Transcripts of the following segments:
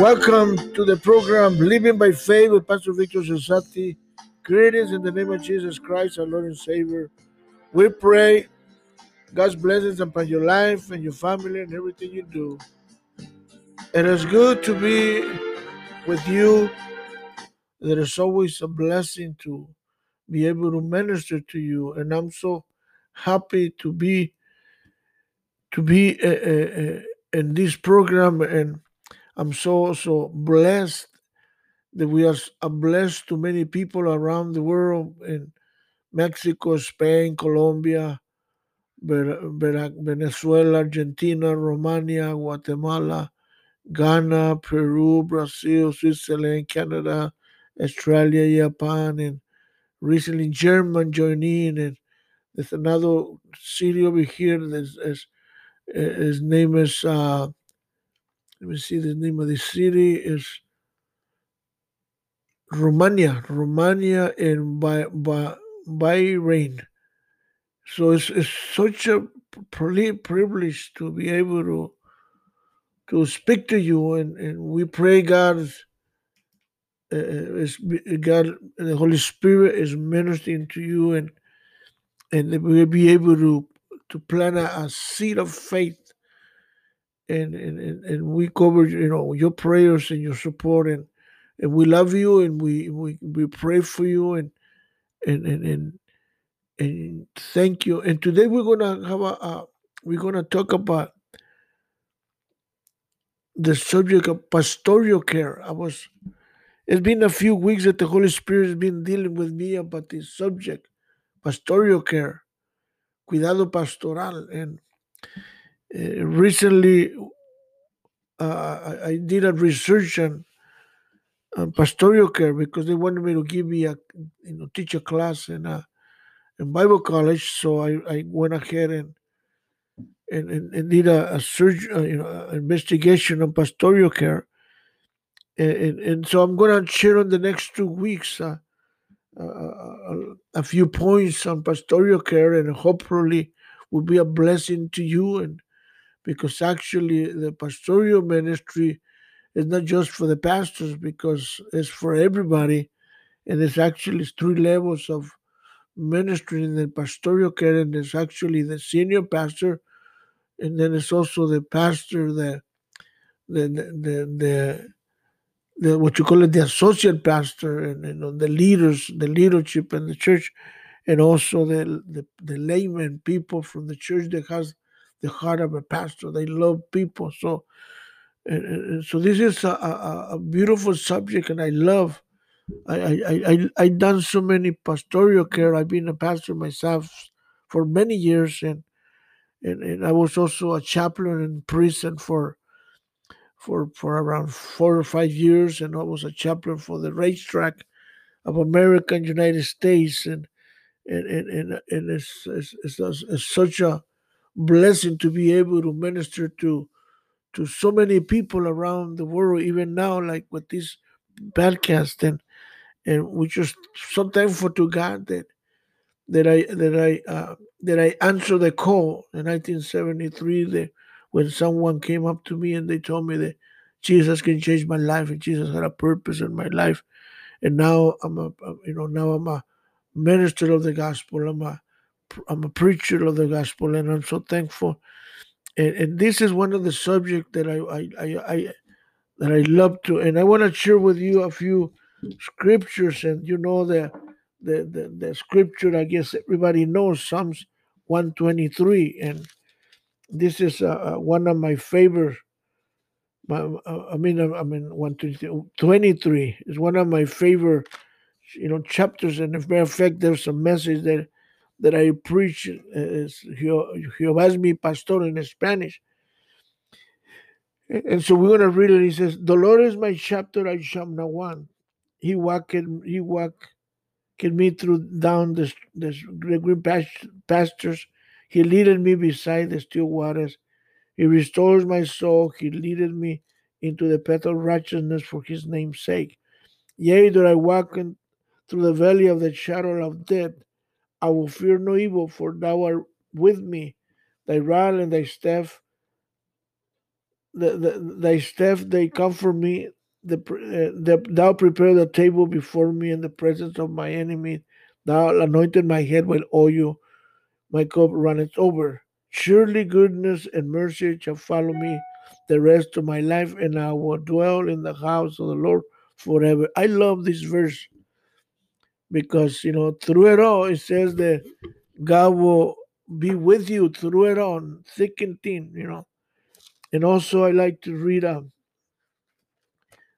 Welcome to the program Living by Faith with Pastor Victor Cesati. Greetings in the name of Jesus Christ, our Lord and Savior. We pray God's blessings upon your life and your family and everything you do. It is good to be with you. There is always a blessing to be able to minister to you, and I'm so happy to be to be uh, uh, in this program and I'm so so blessed that we are blessed to many people around the world in Mexico, Spain, Colombia, Venezuela, Argentina, Romania, Guatemala, Ghana, Peru, Brazil, Switzerland, Canada, Australia, Japan, and recently German joined in, and there's another city over here. There's, there's his name is uh, let me see the name of the city is Romania, Romania and by by Bahrain. So it's, it's such a privilege to be able to to speak to you, and, and we pray God uh, God, the Holy Spirit is ministering to you, and and we'll be able to to plant a, a seed of faith and, and and we cover you know your prayers and your support and and we love you and we we, we pray for you and and and and, and thank you. And today we're gonna have a, a we're gonna talk about the subject of pastoral care. I was it's been a few weeks that the holy spirit has been dealing with me about this subject pastoral care cuidado pastoral and uh, recently uh, I, did a research on, on, pastoral care because they wanted me to give me a you know teach a class in a in Bible college. So I, I went ahead and and, and, and did a, a search uh, you know investigation on pastoral care. And, and, and, so I'm going to share on the next two weeks uh, uh, a few points on pastoral care, and hopefully will be a blessing to you and because actually the pastoral ministry is not just for the pastors because it's for everybody and it's actually three levels of ministry in the pastoral care and it's actually the senior pastor and then it's also the pastor the the the the, the what you call it the associate pastor and you know the leaders the leadership in the church and also the, the the layman people from the church that has the heart of a pastor. They love people. So, and, and so this is a, a, a, beautiful subject, and I love. I I I I done so many pastoral care. I've been a pastor myself for many years, and and, and I was also a chaplain in prison for for for around four or five years, and I was a chaplain for the racetrack of America and United States, and and and and, and it's, it's, it's, it's such a blessing to be able to minister to to so many people around the world, even now, like with this podcast, and and we just so thankful to God that that I that I uh, that I answered the call in 1973 that when someone came up to me and they told me that Jesus can change my life and Jesus had a purpose in my life, and now I'm a you know now I'm a minister of the gospel. I'm a I'm a preacher of the gospel, and I'm so thankful. And, and this is one of the subjects that I, I, I, I that I love to, and I want to share with you a few scriptures. And you know the the the, the scripture, I guess everybody knows Psalms 123, and this is uh, uh one of my favorite. My, uh, I mean, I mean, 123 is one of my favorite, you know, chapters. And as a matter of fact, there's a message that that I preach is Jehová es mi pastor in Spanish. And so we're going to read it. He says, The Lord is my shepherd, I shall not want. He walked, he walked me through down the, the green pastures. He leaded me beside the still waters. He restores my soul. He leaded me into the path of righteousness for his name's sake. Yea, though I walk in, through the valley of the shadow of death, I will fear no evil, for thou art with me. Thy rod and thy staff, the, the, thy staff they comfort me. The, uh, the, thou prepare the table before me in the presence of my enemy. Thou anointed my head with oil, my cup runneth over. Surely goodness and mercy shall follow me the rest of my life, and I will dwell in the house of the Lord forever. I love this verse because you know through it all it says that God will be with you through it all, thick and thin, you know. And also I like to read um,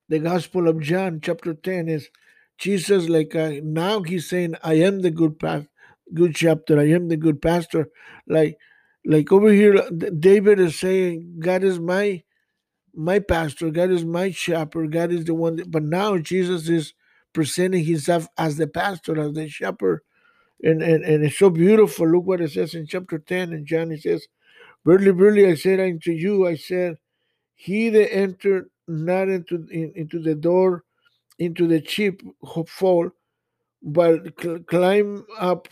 the Gospel of John, chapter 10, is Jesus like uh, now he's saying, I am the good path, good chapter, I am the good pastor. Like like over here, David is saying, God is my my pastor, God is my shepherd, God is the one that, but now Jesus is presenting himself as the pastor, as the shepherd. And, and, and it's so beautiful. Look what it says in chapter 10 and John. It says, Verily, verily, I said unto you, I said, He that entered not into in, into the door, into the sheepfold, but cl- climb up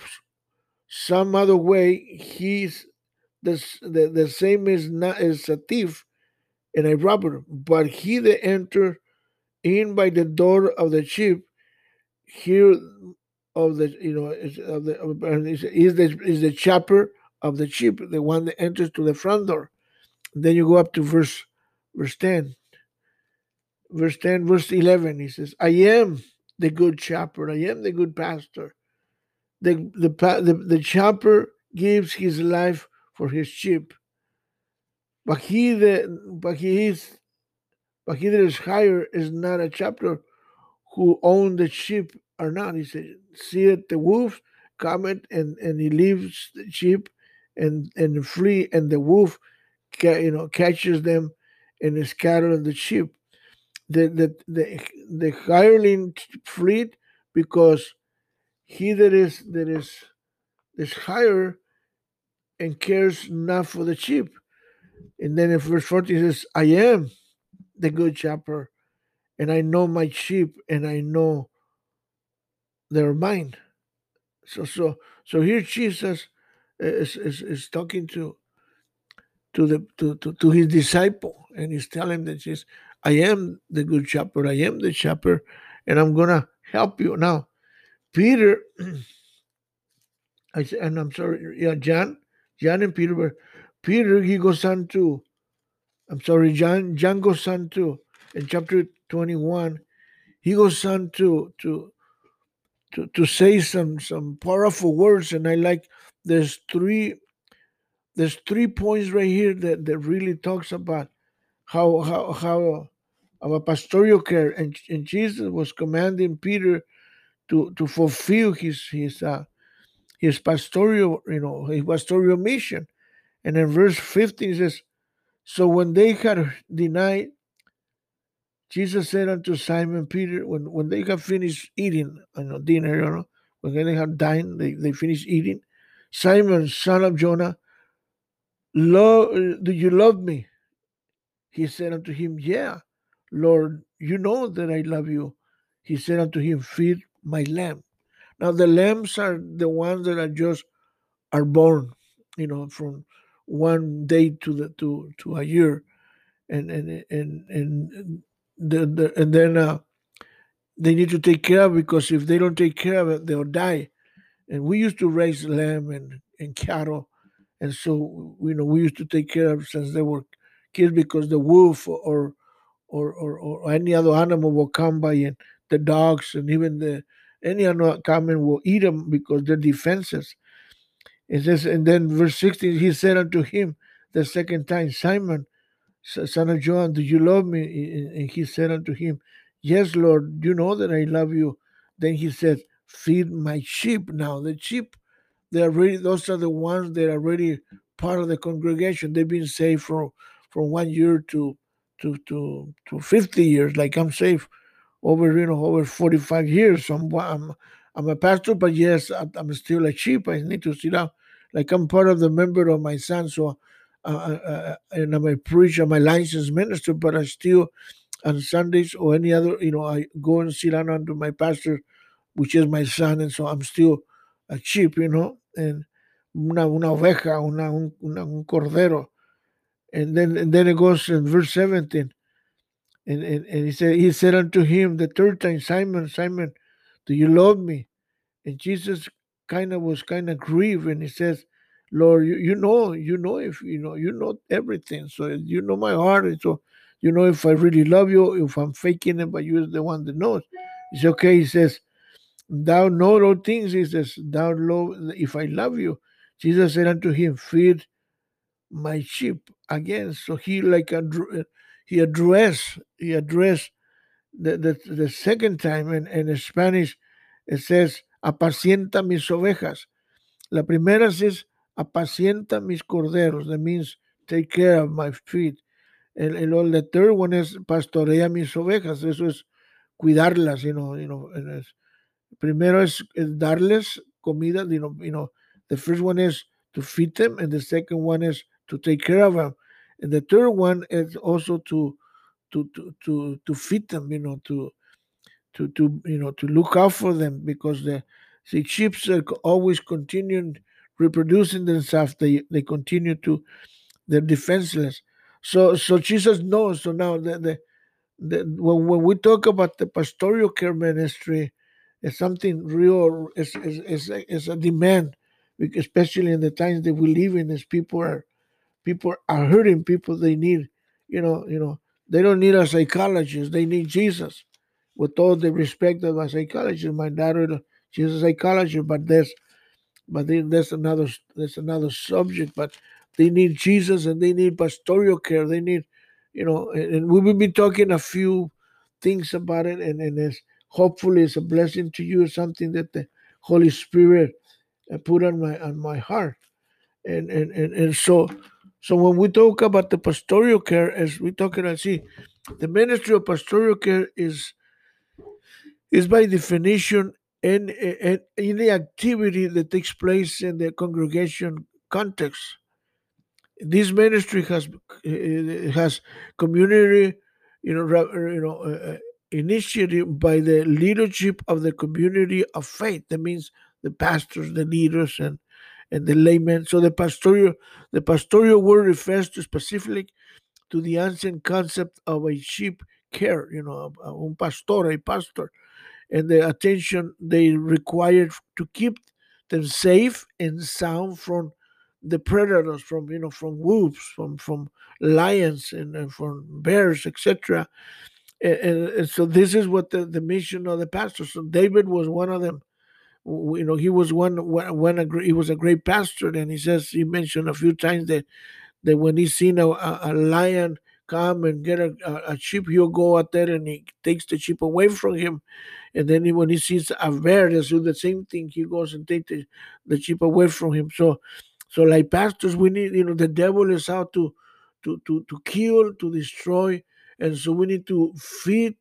some other way, he's the, the, the same is not as a thief and a robber. But he that entered in by the door of the sheep, here of the you know is of the is, is the is the shepherd of the sheep, the one that enters to the front door. Then you go up to verse verse 10. Verse 10, verse 11, he says, I am the good shepherd, I am the good pastor. The, the, the, the shepherd gives his life for his sheep. But he the but he is but he that is higher is not a shepherd who own the sheep or not. He said, See it, the wolf cometh and, and he leaves the sheep and and flee, and the wolf you know catches them and is scattered the sheep. The the the, the hireling fleet because he that is that is is higher and cares not for the sheep. And then in verse 40 says, I am the good shepherd, and I know my sheep, and I know they're mine. So so so here Jesus is is, is talking to to the to, to, to his disciple and he's telling that says, I am the good shepherd, I am the shepherd, and I'm gonna help you. Now, Peter I said, and I'm sorry, yeah, John, John and Peter were Peter he goes on to I'm sorry, John, John goes on to in chapter 21, he goes on to to to, to say some some powerful words, and I like there's three there's three points right here that, that really talks about how how how our pastoral care and, and Jesus was commanding Peter to to fulfill his his uh, his pastoral you know his pastoral mission, and in verse 15 it says, "So when they had denied." Jesus said unto Simon Peter, when, when they have finished eating, you know, dinner, you know, when they have dined, they, they finish eating. Simon, son of Jonah, Lord, do you love me? He said unto him, Yeah, Lord, you know that I love you. He said unto him, Feed my lamb. Now the lambs are the ones that are just are born, you know, from one day to the to to a year, and and and and the, the and then uh, they need to take care of because if they don't take care of it, they'll die. And we used to raise lamb and, and cattle, and so you know we used to take care of since they were kids because the wolf or or or, or any other animal will come by and the dogs and even the any animal coming will eat them because they're defenses. It says, and then verse 16, he said unto him the second time, Simon, son of John, do you love me? And he said unto him, Yes, Lord, you know that I love you. Then he said, Feed my sheep. Now, the sheep, they are really, those are the ones that are already part of the congregation. They've been saved from, from one year to, to, to, to 50 years, like I'm saved over, you know, over 45 years. So I'm, I'm, I'm a pastor, but yes, I'm still a sheep. I need to sit down. Like I'm part of the member of my son, so uh, and I'm a preacher, I'm a licensed minister, but I still on Sundays or any other, you know, I go and sit down under my pastor, which is my son, and so I'm still a sheep, you know, and una, una oveja, una, un, una, un cordero. And then and then it goes in verse 17. And, and, and he said he said unto him the third time, Simon, Simon, do you love me? And Jesus kind of was kind of grieved and he says, Lord, you, you know, you know if you know, you know everything. So you know my heart. And so you know if I really love you, if I'm faking it, but you're the one that knows. It's okay. He says, Thou know all things. He says, Thou know if I love you. Jesus said unto him, Feed my sheep again. So he like he addressed he addressed the, the, the second time in, in Spanish it says apacienta mis ovejas. La primera es apacienta mis corderos. That means take care of my feet. El, el, the third one is pastorea mis ovejas. Eso es cuidarlas, you know, you know. Es, primero es, es, darles comida, you know, you know. The first one is to feed them, and the second one is to take care of them, and the third one is also to to to to, to feed them, you know, to to to you know to look out for them because the the sheep are always continuing reproducing themselves. They they continue to they're defenseless. So so Jesus knows. So now the the, the when, when we talk about the pastoral care ministry, it's something real. It's it's, it's, it's a demand, especially in the times that we live in. As people are people are hurting. People they need, you know, you know, they don't need a psychologist. They need Jesus with all the respect of a psychologist, my daughter, she's a psychologist, but there's, but then there's another, there's another subject. But they need Jesus and they need pastoral care. They need, you know, and we will be talking a few things about it, and and it's hopefully it's a blessing to you, something that the Holy Spirit uh, put on my on my heart, and and and, and so. So when we talk about the pastoral care, as we talking, I see, the ministry of pastoral care is is by definition any, any activity that takes place in the congregation context. This ministry has has community, you know, you know, uh, initiative by the leadership of the community of faith. That means the pastors, the leaders, and and the laymen. So the pastoral the pastoral word refers to specifically to the ancient concept of a sheep care. You know, un pastor, a pastor and the attention they required to keep them safe and sound from the predators, from you know, from wolves, from from lions, and, and from bears, etc. And, and, so this is what the, the mission of the pastor. So David was one of them. You know, he was one when a, he was a great pastor, and he says he mentioned a few times that that when he seen a, a lion come and get a, a, sheep, he'll go out there and he takes the sheep away from him. And then he, when he sees a bear, they do the same thing. He goes and takes the, the sheep away from him. So, so like pastors, we need, you know, the devil is out to, to, to, to kill, to destroy. And so we need to feed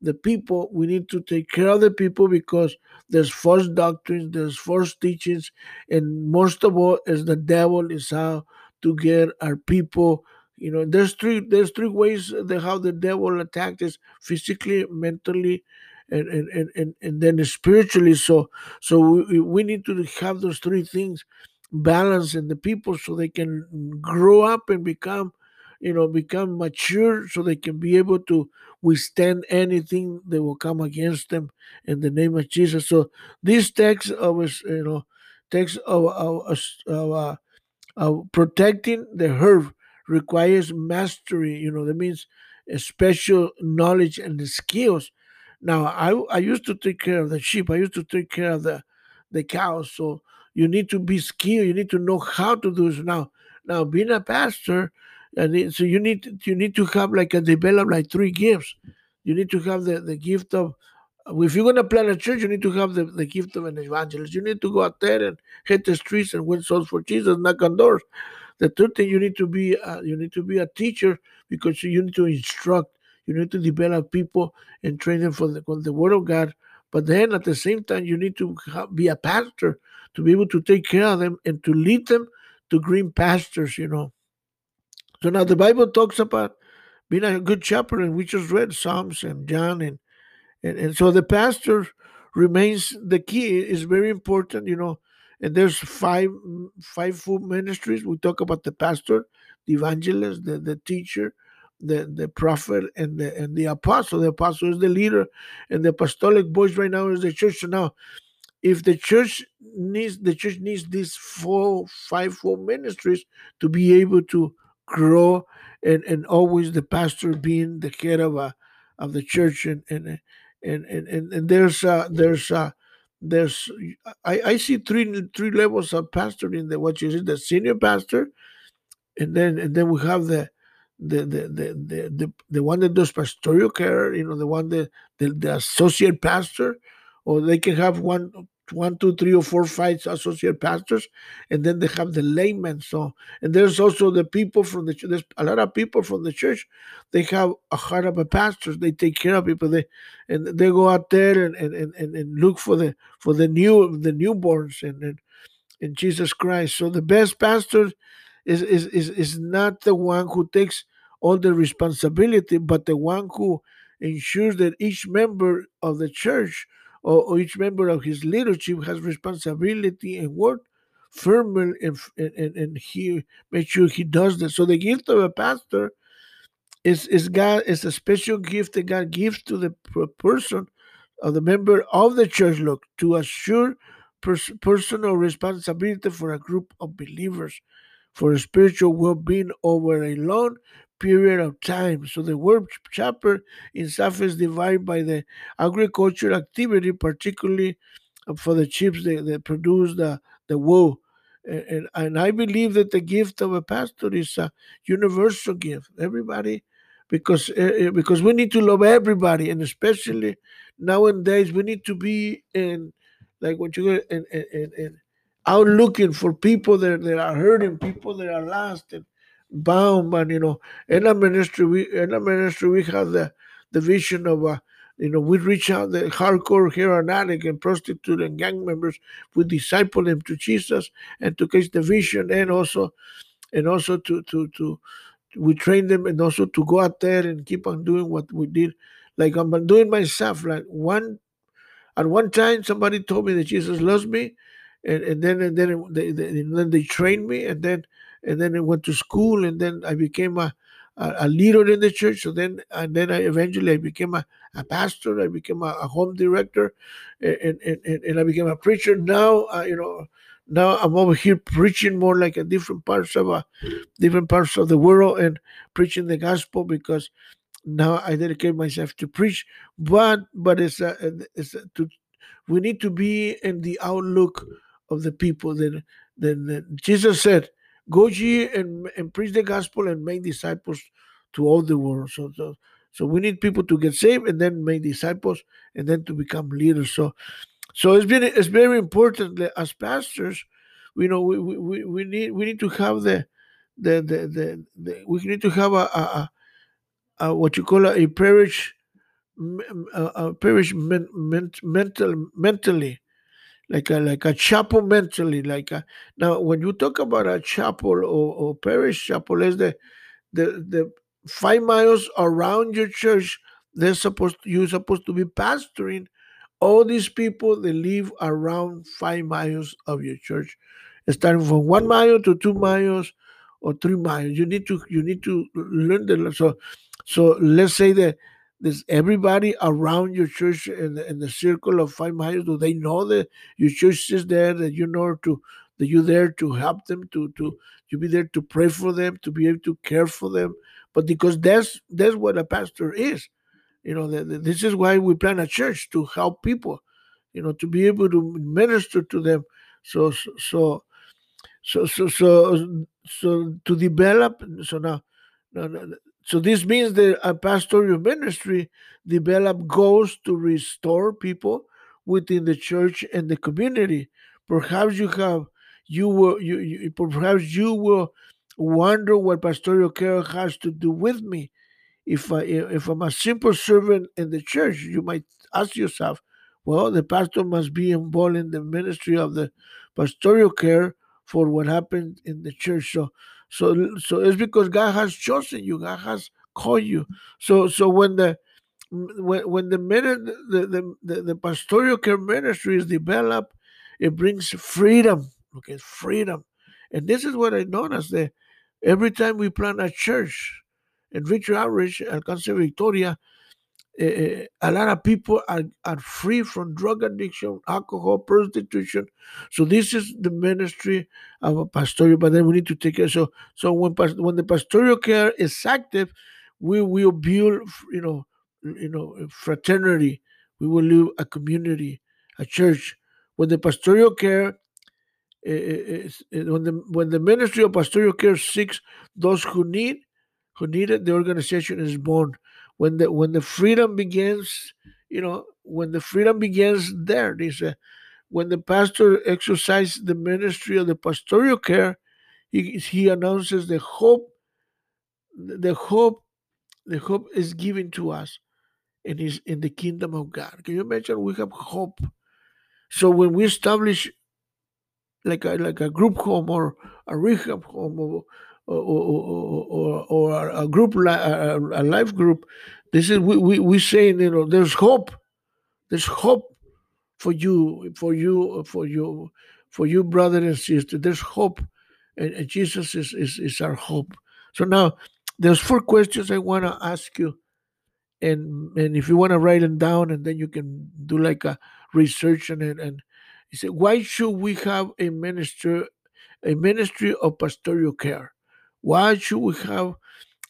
the people. We need to take care of the people because there's false doctrines, there's false teachings, and most of all is the devil is out to get our people you know there's three there's three ways that how the devil attacked us physically mentally and and, and, and then spiritually. So so we, we need to have those three things balanced in the people so they can grow up and become you know become mature so they can be able to withstand anything that will come against them in the name of jesus. So this text of us you know text of, of, of, uh, of protecting the herb requires mastery. You know, that means special knowledge and skills. Now, I I used to take care of the sheep. I used to take care of the the cows. So you need to be skilled. You need to know how to do this. Now, now being a pastor, and so you need you need to have like a develop like three gifts. You need to have the, the gift of if you're going to plant a church, you need to have the, the gift of an evangelist. You need to go out there and hit the streets and win souls for Jesus, knock on doors. The third thing you need to be uh, you need to be a teacher because you need to instruct. You need to develop people and train them for the, for the word of God. But then at the same time, you need to be a pastor to be able to take care of them and to lead them to green pastures. You know. So now the Bible talks about being a good shepherd, and we just read Psalms and John, and and, and so the pastor remains the key. is very important. You know, and there's five five full ministries. We talk about the pastor, the evangelist, the, the teacher, the, the prophet, and the and the apostle. The apostle is the leader, and the apostolic voice right now is the church. So now if the church needs the church needs these four five four ministries to be able to grow and and always the pastor being the head of a of the church and and and and, and, and there's uh there's uh there's I, I see three three levels of pastor in the what is it the senior pastor and then and then we have the the the the the, the, the one that does pastoral care you know the one that the, the associate pastor or they can have one one, two, three, or four, five associate pastors, and then they have the laymen. So, and there's also the people from the church. there's a lot of people from the church. They have a heart of a pastors. They take care of people. They and they go out there and and, and, and look for the for the new the newborns and, in Jesus Christ. So the best pastor is is is is not the one who takes all the responsibility, but the one who ensures that each member of the church or, each member of his leadership has responsibility and work firmly and, and, and he makes sure he does that. So the gift of a pastor is, is God is a special gift that God gives to the person of the member of the church, look, to assure pers- personal responsibility for a group of believers for spiritual well-being over a long period of time. So the word chapter in South is divided by the agricultural activity, particularly uh, for the chips that, that produce the, the wool. And, and I believe that the gift of a pastor is a universal gift. Everybody, because uh, because we need to love everybody, and especially nowadays we need to be in like what you in, in, out looking for people that, that are hurting, people that are lost, and bound, man. You know, in our ministry, we in our ministry we have the the vision of uh, you know, we reach out the hardcore heroin addict and prostitute and gang members. We disciple them to Jesus and to catch the vision, and also, and also to to to we train them and also to go out there and keep on doing what we did. Like I'm doing myself. Like one at one time, somebody told me that Jesus loves me, and, and then and then they, they, and then they trained me, and then and then I went to school, and then I became a, a, a leader in the church. So then, and then I eventually I became a, a pastor. I became a, a home director, and, and, and, I became a preacher. Now, uh, you know, now I'm over here preaching more like a different parts of a different parts of the world and preaching the gospel because now I dedicate myself to preach. But but it's a, it's a, to we need to be in the outlook of the people. Then then Jesus said Go ye and, and preach the gospel and make disciples to all the world. So, so, so we need people to get saved and then make disciples and then to become leaders. So, so it's been it's very important that as pastors, you know, we, we, we need we need to have the the the, the, the we need to have a, a, a, what you call a, a parish a, a parish men, men, mental mentally like a like a chapel mentally like a, now when you talk about a chapel or, or parish chapel is the the the five miles around your church they're supposed to, you're supposed to be pastoring all these people they live around five miles of your church. Starting from one mile to two miles or three miles. You need to you need to learn the so so let's say that there's everybody around your church in the, in the circle of five miles. Do they know that your church is there? That you know to that you're there to help them, to to you be there to pray for them, to be able to care for them. But because that's that's what a pastor is. You know, that, this is why we plan a church to help people. You know, to be able to minister to them. So so so so so so to develop. So now, now so this means that a pastoral ministry develop goals to restore people within the church and the community. Perhaps you have you will you, you perhaps you will wonder what pastoral care has to do with me. If I if I'm a simple servant in the church, you might ask yourself, well, the pastor must be involved in the ministry of the pastoral care for what happened in the church. So so so it's because God has chosen you. God has called you. So so when the when, when the the, the, the, pastoral care ministry is developed, it brings freedom. Okay, freedom. And this is what I noticed that every time we plant a church in Victory Outreach, Alcance Victoria, uh, a lot of people are, are free from drug addiction, alcohol, prostitution. So this is the ministry of a pastoral, but then we need to take care. So so when when the pastoral care is active, we will build, you know, you know, fraternity. We will live a community, a church. When the pastoral care eh, is, when the when the ministry of pastoral care seeks those who need, who need it, the organization is born when the when the freedom begins, you know, when the freedom begins there, they say, when the pastor exercises the ministry of the pastoral care, he, he announces the hope, the hope, the hope is given to us and is in the kingdom of God. Can you imagine we have hope? So when we establish like a like a group home or a rehab home or or, or, or, or a group a, life group, this is we, we we saying you know there's hope, there's hope for you for you for you for you brother and sister. There's hope, and, and Jesus is, is is our hope. So now there's four questions I want to ask you, and and if you want to write them down, and then you can do like a research on it. And you say, why should we have a minister, a ministry of pastoral care? Why should we have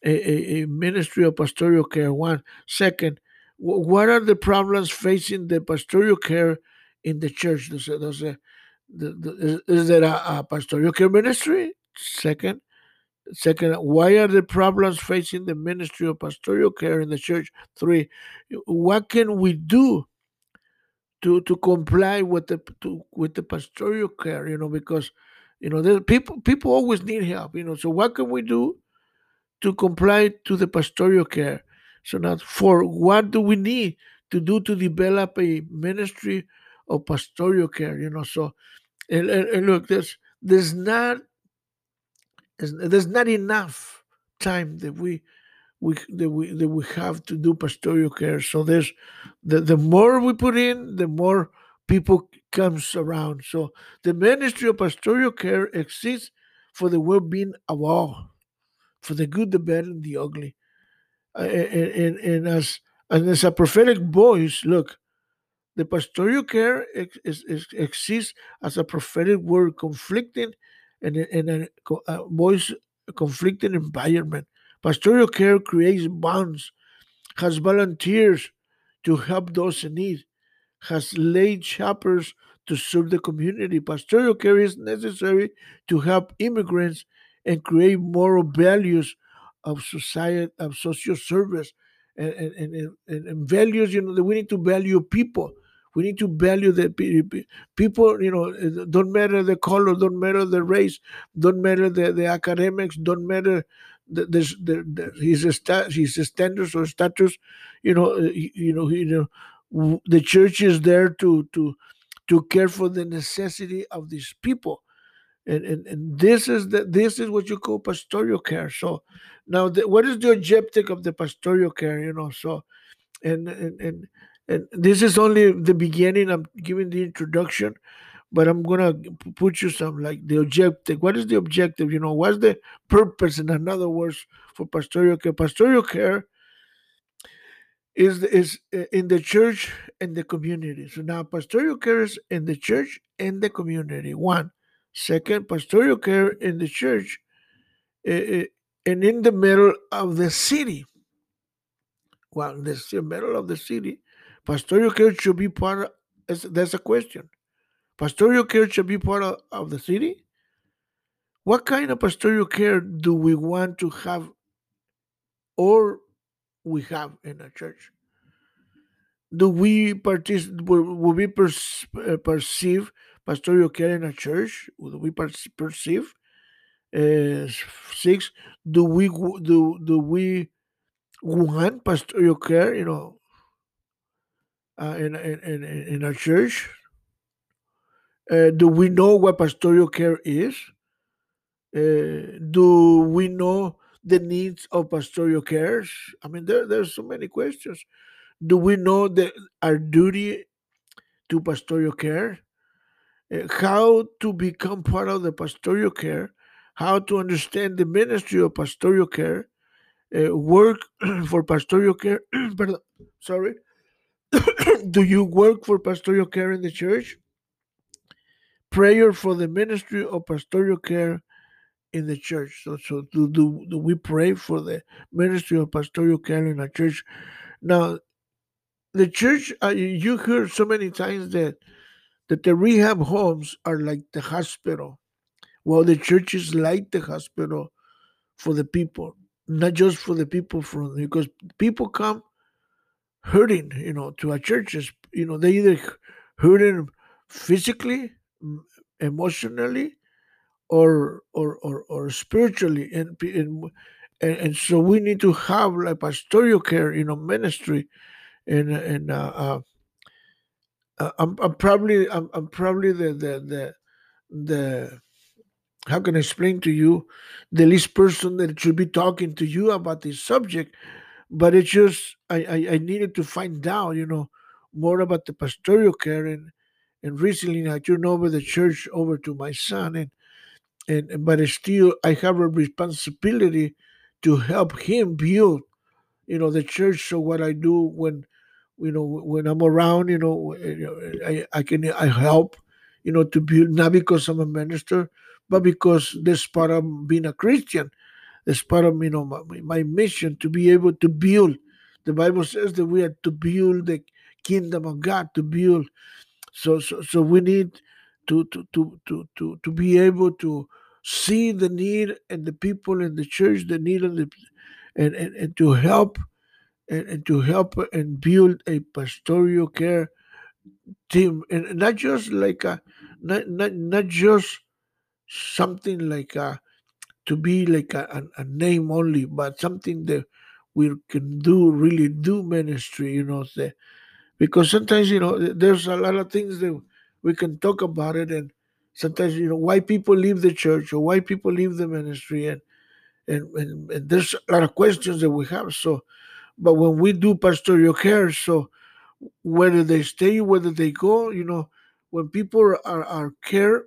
a, a, ministry of pastoral care. One second, what are the problems facing the pastoral care in the church? Does, does, is, is there a, a pastoral care ministry? Second, Second, why are the problems facing the ministry of pastoral care in the church? Three, what can we do to to comply with the to, with the pastoral care? You know, because you know, people people always need help. You know, so what can we do to comply to the pastoral care. So now, for what do we need to do to develop a ministry of pastoral care? You know, so and, and, and look, there's there's not there's not enough time that we we that we that we have to do pastoral care. So there's the the more we put in, the more people comes around. So the ministry of pastoral care exists for the well-being of all for the good, the bad, and the ugly. And, and, and as and as a prophetic voice, look, the pastoral care is, is, exists as a prophetic word conflicting and in a, a voice conflicting environment. Pastoral care creates bonds, has volunteers to help those in need, has laid shepherds to serve the community. Pastoral care is necessary to help immigrants and create moral values of society of social service and, and, and, and, values you know that we need to value people we need to value the people you know eh, don't matter the color don't matter the race don't matter the, the academics don't matter the, the, the, his, his standards or status you know eh, you know you know the church is there to to to care for the necessity of these people. And, and, and this is the this is what you call pastoral care. So now the, what is the objective of the pastoral care you know? So and and and, and this is only the beginning. I'm giving the introduction but i'm gonna put you some like the objective. What is the objective? You know what's the purpose in another words for pastoral care? Pastoral care is is uh, in the church and the community so now pastoral care is in the church and the community one Second, pastoral care in the church uh, and in the middle of the city. Well, in the middle of the city, pastoral care should be part of, that's a question. Pastoral care should be part of, of the city? What kind of pastoral care do we want to have or we have in a church? Do we participate, will we perceive pastoral care in a church? Do we perceive? Uh, six, do we do do we want pastoral care? You know, uh, in, in in in a church. Uh, do we know what pastoral care is? Do we know the needs of pastoral care? I mean, there there's so many questions. Do we know that our duty to pastoral care? uh, how to become part of the pastoral care, how to understand the ministry of pastoral care, uh, work for pastoral care. pardon, sorry. Do you work for pastoral care in the church? Prayer for the ministry of pastoral care in the church. So, so do, do, do we pray for the ministry of pastoral care in a church? Now, the church, uh, you heard so many times that that the rehab homes are like the hospital. Well, the church is like the hospital for the people, not just for the people from because people come hurting, you know, to our churches. You know, they either hurting physically, emotionally, or or or, or spiritually, and, and and so we need to have like pastoral care, you know, ministry, and and uh, uh, uh, I'm, I'm probably I'm, I'm probably the the the the how can I explain to you? The least person that should be talking to you about this subject, but it's just I, I, I needed to find out, you know, more about the pastoral care. And and recently I turned over the church over to my son and and but still I have a responsibility to help him build, you know, the church. So what I do when you know when i'm around you know i, I can i help you know to build not because i'm a minister but because this part of being a christian this part of you know my, my mission to be able to build the bible says that we are to build the kingdom of god to build so so, so we need to to, to to to be able to see the need and the people in the church the need and the and, and, and to help and, and to help and build a pastoral care team. And not just like a not not, not just something like a to be like a, a, name only but something that we can do really do ministry you know say, because sometimes you know there's a lot of things that we can talk about it and sometimes you know why people leave the church or why people leave the ministry and and, and, and there's a lot of questions that we have so but when we do pastoral care, so whether they stay, whether they go, you know, when people are, are care,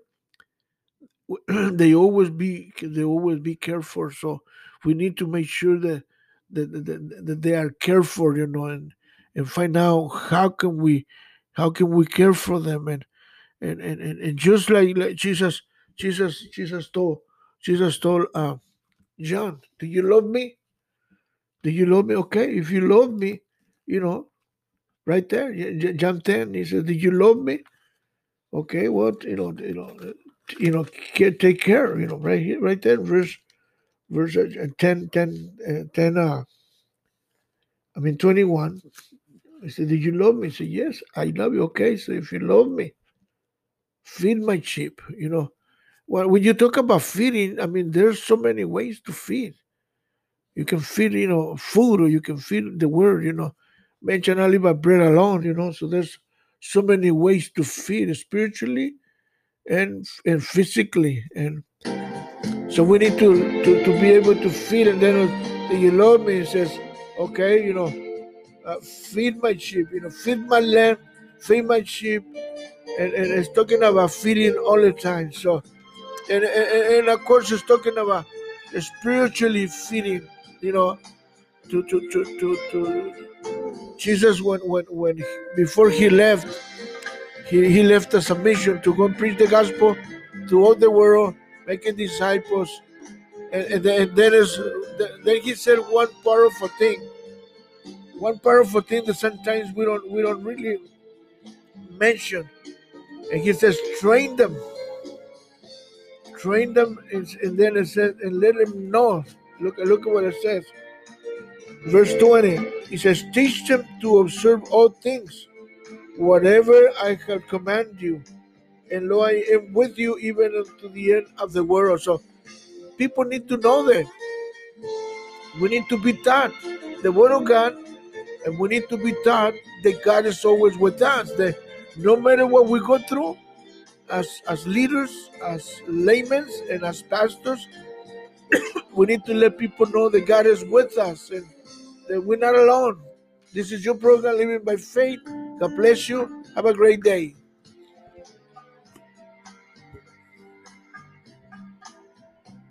they always be they always be careful. So we need to make sure that that, that, that they are careful, you know, and and find out how can we how can we care for them and and and, and, and just like, like Jesus Jesus Jesus told Jesus told uh, John, do you love me? Do you love me? Okay, if you love me, you know, right there, John 10, he said, Did you love me? Okay, what, you know, you know, you know, take care, you know, right here, right there, verse, verse uh, 10, 10, uh, 10, uh, I mean, 21. He said, Did you love me? He said, Yes, I love you. Okay, so if you love me, feed my sheep, you know. Well, when you talk about feeding, I mean, there's so many ways to feed. You can feed, you know, food or you can feed the word, you know. Man shall live by bread alone, you know. So there's so many ways to feed spiritually and and physically. And so we need to, to, to be able to feed. And then you love me, and says, okay, you know, uh, feed my sheep, you know, feed my lamb, feed my sheep. And, and it's talking about feeding all the time. So, and, and, and of course, it's talking about spiritually feeding you know, to to to to, to Jesus when when when before he left, he, he left us a mission to go and preach the gospel to all the world, making disciples. And, and, and then, is, then he said one powerful thing. One powerful thing that sometimes we don't we don't really mention. And he says, train them. Train them, and, then it says, and let them know Look, look at what it says. Verse 20, he says, Teach them to observe all things, whatever I have commanded you. And lo, I am with you even unto the end of the world. So people need to know that. We need to be taught the word of God, and we need to be taught that God is always with us. That no matter what we go through, as as leaders, as laymen, and as pastors, we need to let people know that God is with us and that we're not alone. This is your program, Living by Faith. God bless you. Have a great day.